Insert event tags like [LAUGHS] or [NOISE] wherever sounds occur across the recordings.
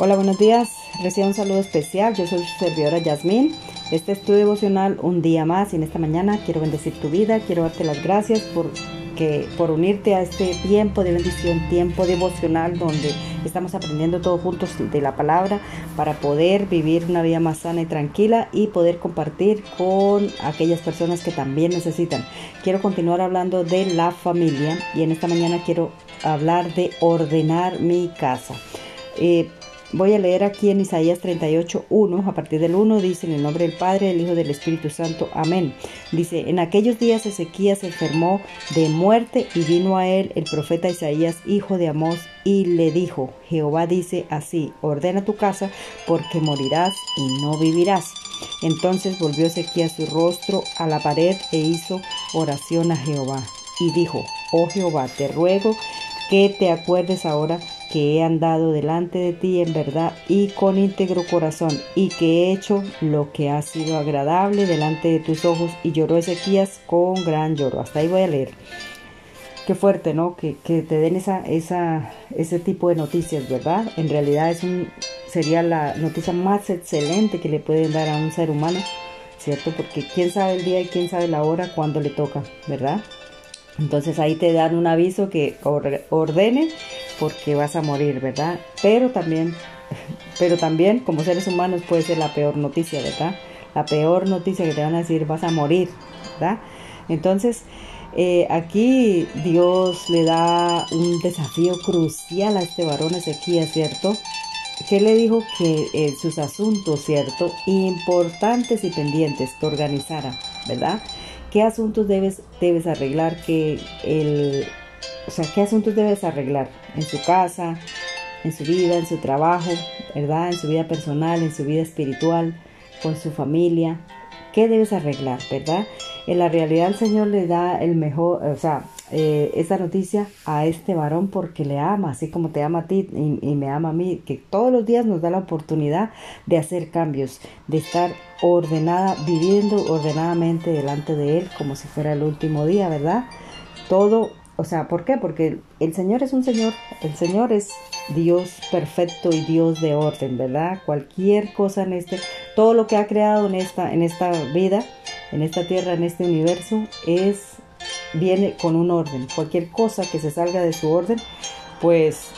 Hola, buenos días. Recibo un saludo especial. Yo soy su servidora Yasmín. Este es tu devocional un día más y en esta mañana quiero bendecir tu vida. Quiero darte las gracias por, por unirte a este tiempo de bendición, tiempo devocional donde estamos aprendiendo todos juntos de la palabra para poder vivir una vida más sana y tranquila y poder compartir con aquellas personas que también necesitan. Quiero continuar hablando de la familia y en esta mañana quiero hablar de ordenar mi casa. Eh, Voy a leer aquí en Isaías 38, 1, a partir del 1 dice en el nombre del Padre, del Hijo, del Espíritu Santo, amén. Dice, en aquellos días Ezequías se enfermó de muerte y vino a él el profeta Isaías, hijo de Amós, y le dijo, Jehová dice así, ordena tu casa porque morirás y no vivirás. Entonces volvió Ezequías su rostro a la pared e hizo oración a Jehová y dijo, oh Jehová, te ruego que te acuerdes ahora que he andado delante de ti en verdad y con íntegro corazón, y que he hecho lo que ha sido agradable delante de tus ojos. Y lloró Ezequías con gran lloro. Hasta ahí voy a leer. Qué fuerte, ¿no? Que, te den esa, esa, ese tipo de noticias, ¿verdad? En realidad es un, sería la noticia más excelente que le pueden dar a un ser humano, ¿cierto? Porque quién sabe el día y quién sabe la hora cuando le toca, ¿verdad? Entonces ahí te dan un aviso que ordene porque vas a morir, ¿verdad? Pero también, [LAUGHS] pero también como seres humanos puede ser la peor noticia, ¿verdad? La peor noticia que te van a decir vas a morir, ¿verdad? Entonces, eh, aquí Dios le da un desafío crucial a este varón Ezequiel, ¿cierto? Que le dijo que eh, sus asuntos, ¿cierto? Importantes y pendientes que organizara, ¿verdad? ¿Qué asuntos debes, debes arreglar? Que el, o sea, ¿qué asuntos debes arreglar en su casa, en su vida, en su trabajo, ¿verdad? En su vida personal, en su vida espiritual, con su familia. ¿Qué debes arreglar, verdad? En la realidad el Señor le da el mejor, o sea, eh, esta noticia a este varón porque le ama, así como te ama a ti y, y, me ama a mí, que todos los días nos da la oportunidad de hacer cambios, de estar ordenada, viviendo ordenadamente delante de Él como si fuera el último día, ¿verdad? Todo o sea, ¿por qué? Porque el Señor es un Señor, el Señor es Dios perfecto y Dios de orden, ¿verdad? Cualquier cosa en este, todo lo que ha creado en esta, en esta vida, en esta tierra, en este universo, es, viene con un orden. Cualquier cosa que se salga de su orden, pues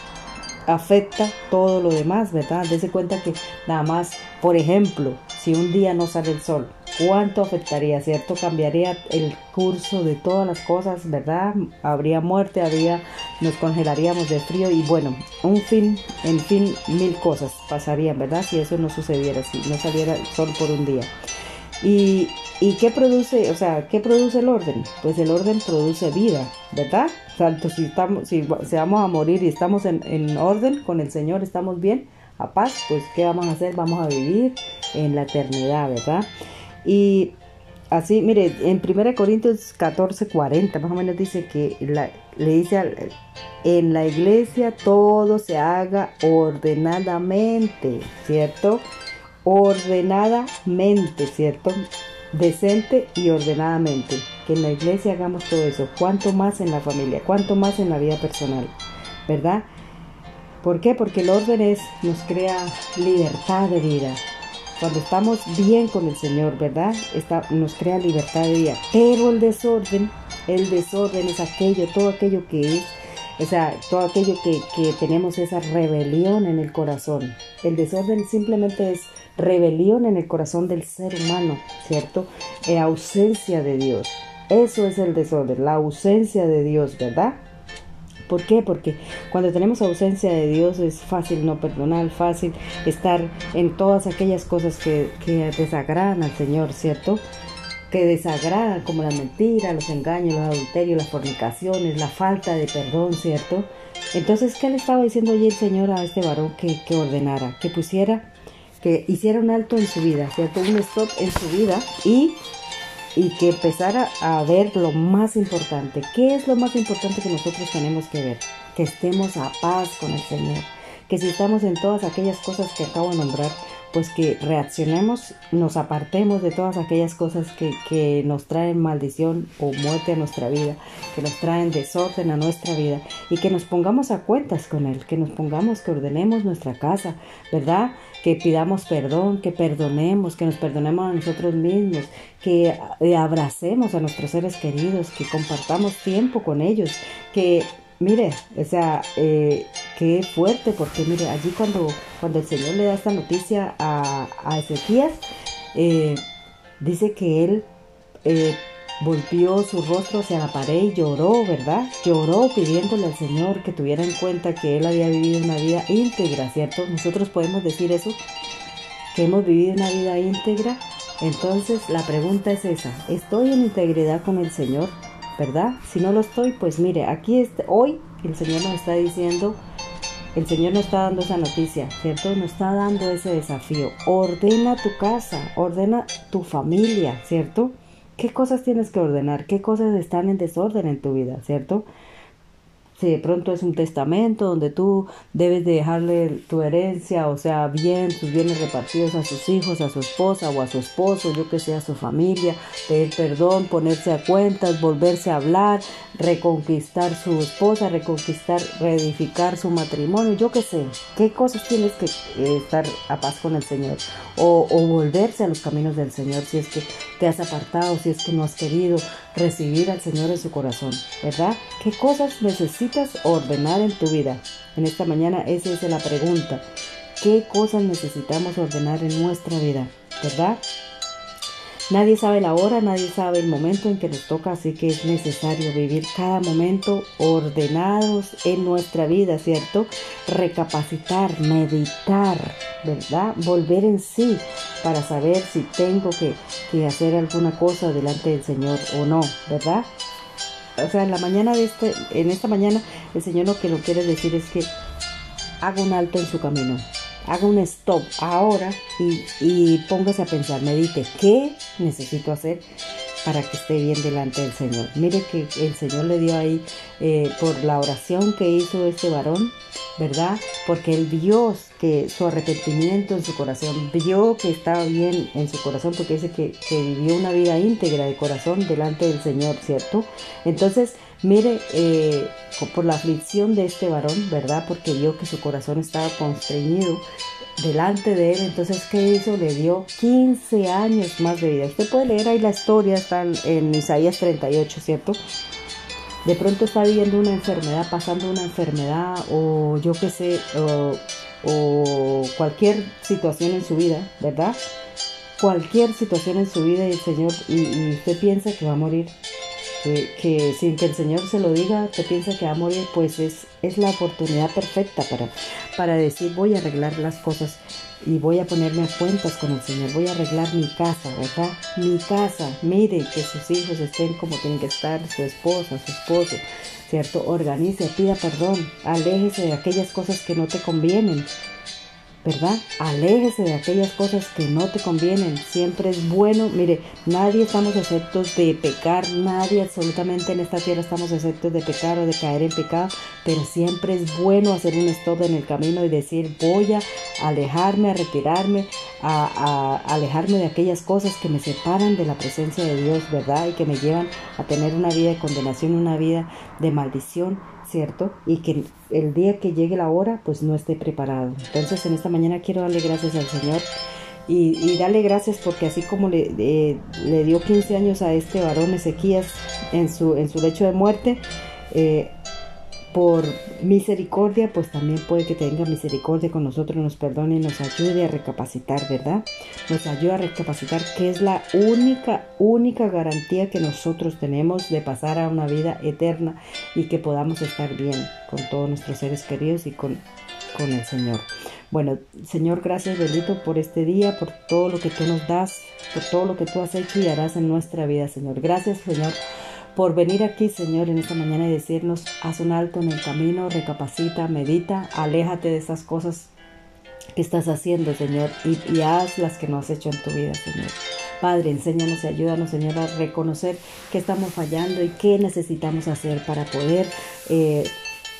afecta todo lo demás, ¿verdad? Dese cuenta que nada más, por ejemplo, si un día no sale el sol, ¿cuánto afectaría, cierto? Cambiaría el curso de todas las cosas, ¿verdad? Habría muerte, habría, nos congelaríamos de frío y bueno, un fin, en fin, mil cosas pasarían, ¿verdad? Si eso no sucediera, si no saliera el sol por un día. Y, ¿Y qué produce, o sea, qué produce el orden? Pues el orden produce vida, ¿verdad? Tanto si estamos, si, vamos a morir y estamos en, en orden con el Señor, estamos bien, a paz, pues ¿qué vamos a hacer? Vamos a vivir en la eternidad, ¿verdad? Y así, mire, en 1 Corintios 14, 40, más o menos dice que le dice en la iglesia todo se haga ordenadamente, ¿cierto? Ordenadamente, ¿cierto? Decente y ordenadamente. Que en la iglesia hagamos todo eso. Cuanto más en la familia, cuanto más en la vida personal, ¿verdad? ¿Por qué? Porque el orden es, nos crea libertad de vida. Cuando estamos bien con el Señor, ¿verdad? Está, nos crea libertad de vida. Pero el desorden, el desorden es aquello, todo aquello que es, o sea, todo aquello que, que tenemos esa rebelión en el corazón. El desorden simplemente es rebelión en el corazón del ser humano, ¿cierto? En ausencia de Dios. Eso es el desorden, la ausencia de Dios, ¿verdad? ¿Por qué? Porque cuando tenemos ausencia de Dios es fácil no perdonar, fácil estar en todas aquellas cosas que, desagradan al Señor, ¿cierto? Que desagradan como la mentira, los engaños, los adulterios, las fornicaciones, la falta de perdón, ¿cierto? Entonces, ¿qué le estaba diciendo allí el Señor a este varón que, que ordenara? Que pusiera, que hiciera un alto en su vida, ¿cierto? Un stop en su vida y y que empezara a ver lo más importante. ¿Qué es lo más importante que nosotros tenemos que ver? Que estemos a paz con el Señor, que si estamos en todas aquellas cosas que acabo de nombrar, pues que reaccionemos, nos apartemos de todas aquellas cosas que, que, nos traen maldición o muerte a nuestra vida, que nos traen desorden a nuestra vida y que nos pongamos a cuentas con Él, que nos pongamos, que ordenemos nuestra casa, ¿verdad? Que pidamos perdón, que perdonemos, que nos perdonemos a nosotros mismos, que eh, abracemos a nuestros seres queridos, que compartamos tiempo con ellos, que Mire, o sea, eh, qué fuerte, porque mire, allí cuando, cuando el Señor le da esta noticia a, a Ezequías, eh, dice que él eh, volvió su rostro hacia la pared y lloró, ¿verdad? Lloró pidiéndole al Señor que tuviera en cuenta que él había vivido una vida íntegra, ¿cierto? Nosotros podemos decir eso, que hemos vivido una vida íntegra. Entonces la pregunta es esa, ¿estoy en integridad con el Señor? ¿Verdad? Si no lo estoy, pues mire, aquí este, hoy el Señor nos está diciendo, el Señor nos está dando esa noticia, ¿cierto? Nos está dando ese desafío. Ordena tu casa, ordena tu familia, ¿cierto? ¿Qué cosas tienes que ordenar? ¿Qué cosas están en desorden en tu vida, ¿cierto? Si de pronto es un testamento donde tú debes dejarle tu herencia, o sea, bien, tus bienes repartidos a sus hijos, a su esposa o a su esposo, yo que sé, a su familia, pedir perdón, ponerse a cuentas, volverse a hablar, reconquistar su esposa, reconquistar, reedificar su matrimonio, yo que sé, qué cosas tienes que eh, estar a paz con el Señor o, o volverse a los caminos del Señor si es que te has apartado, si es que no has querido recibir al Señor en su corazón, ¿verdad? ¿Qué cosas necesitas ordenar en tu vida? En esta mañana esa es la pregunta. ¿Qué cosas necesitamos ordenar en nuestra vida? ¿Verdad? Nadie sabe la hora, nadie sabe el momento en que nos toca, así que es necesario vivir cada momento ordenados en nuestra vida, ¿cierto? Recapacitar, meditar, ¿verdad? Volver en sí para saber si tengo que, que hacer alguna cosa delante del Señor o no, ¿verdad? O sea, en la mañana de este, en esta mañana, el Señor lo que lo quiere decir es que haga un alto en su camino haga un stop ahora y, póngase a pensar, medite, ¿qué necesito hacer para que esté bien delante del Señor? Mire que el Señor le dio ahí eh, por la oración que hizo este varón, ¿verdad? Porque él vio que su arrepentimiento en su corazón, vio que estaba bien en su corazón, porque dice que, vivió una vida íntegra de corazón delante del Señor, ¿cierto? Entonces, Mire, eh, por la aflicción de este varón, ¿verdad? Porque vio que su corazón estaba constreñido delante de él. Entonces, ¿qué hizo? Le dio 15 años más de vida. Usted puede leer ahí la historia, está en Isaías 38, ¿cierto? De pronto está viviendo una enfermedad, pasando una enfermedad o yo qué sé, o, cualquier situación en su vida, ¿verdad? Cualquier situación en su vida y el Señor, y usted piensa que va a morir que, sin que el Señor se lo diga, te piensa que va a morir, pues es, es la oportunidad perfecta para, para decir voy a arreglar las cosas y voy a ponerme a cuentas con el Señor, voy a arreglar mi casa, ¿verdad? Mi casa, mire que sus hijos estén como tienen que estar, su esposa, su esposo, ¿cierto? Organice, pida perdón, aléjese de aquellas cosas que no te convienen, ¿verdad? Aléjese de aquellas cosas que no te convienen. Siempre es bueno, mire, nadie estamos exceptos de pecar, nadie absolutamente en esta tierra estamos exceptos de pecar o de caer en pecado, pero siempre es bueno hacer un stop en el camino y decir, voy a alejarme, a retirarme, a, a alejarme de aquellas cosas que me separan de la presencia de Dios, ¿verdad? Y que me llevan a tener una vida de condenación, una vida de maldición ¿cierto? Y que el día que llegue la hora, pues no esté preparado. Entonces en esta mañana quiero darle gracias al Señor y, darle gracias porque así como le, le, dio 15 años a este varón Ezequías en su, en su lecho de muerte, eh, por misericordia, pues también puede que tenga misericordia con nosotros, nos perdone y nos ayude a recapacitar, ¿verdad? Nos ayude a recapacitar que es la única, única garantía que nosotros tenemos de pasar a una vida eterna y que podamos estar bien con todos nuestros seres queridos y con, con el Señor. Bueno, Señor, gracias, bendito, por este día, por todo lo que tú nos das, por todo lo que tú has hecho y harás en nuestra vida, Señor. Gracias, Señor por venir aquí, Señor, en esta mañana y decirnos, haz un alto en el camino, recapacita, medita, aléjate de esas cosas que estás haciendo, Señor, y, haz las que no has hecho en tu vida, Señor. Padre, enséñanos y ayúdanos, Señor, a reconocer que estamos fallando y qué necesitamos hacer para poder eh,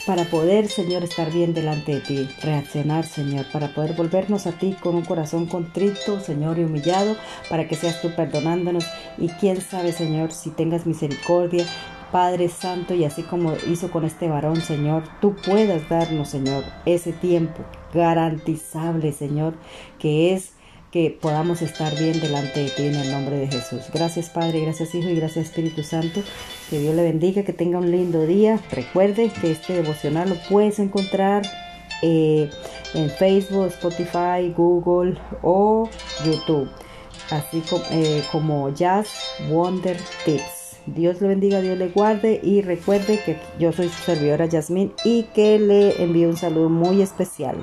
para poder, Señor, estar bien delante de ti, reaccionar, Señor, para poder volvernos a ti con un corazón contrito, Señor, y humillado, para que seas tú perdonándonos. Y quién sabe, Señor, si tengas misericordia Padre Santo, y así como hizo con este varón, Señor, tú puedas darnos, Señor, ese tiempo garantizable, Señor, que es que podamos estar bien delante de ti en el nombre de Jesús. Gracias Padre, gracias Hijo y gracias Espíritu Santo. Que Dios le bendiga, que tenga un lindo día. Recuerde que este devocional lo puedes encontrar eh, en Facebook, Spotify, Google o YouTube, así como, eh, como Jazz Wonder Tips. Dios le bendiga, Dios le guarde y recuerde que yo soy su servidora Yasmín y que le envío un saludo muy especial.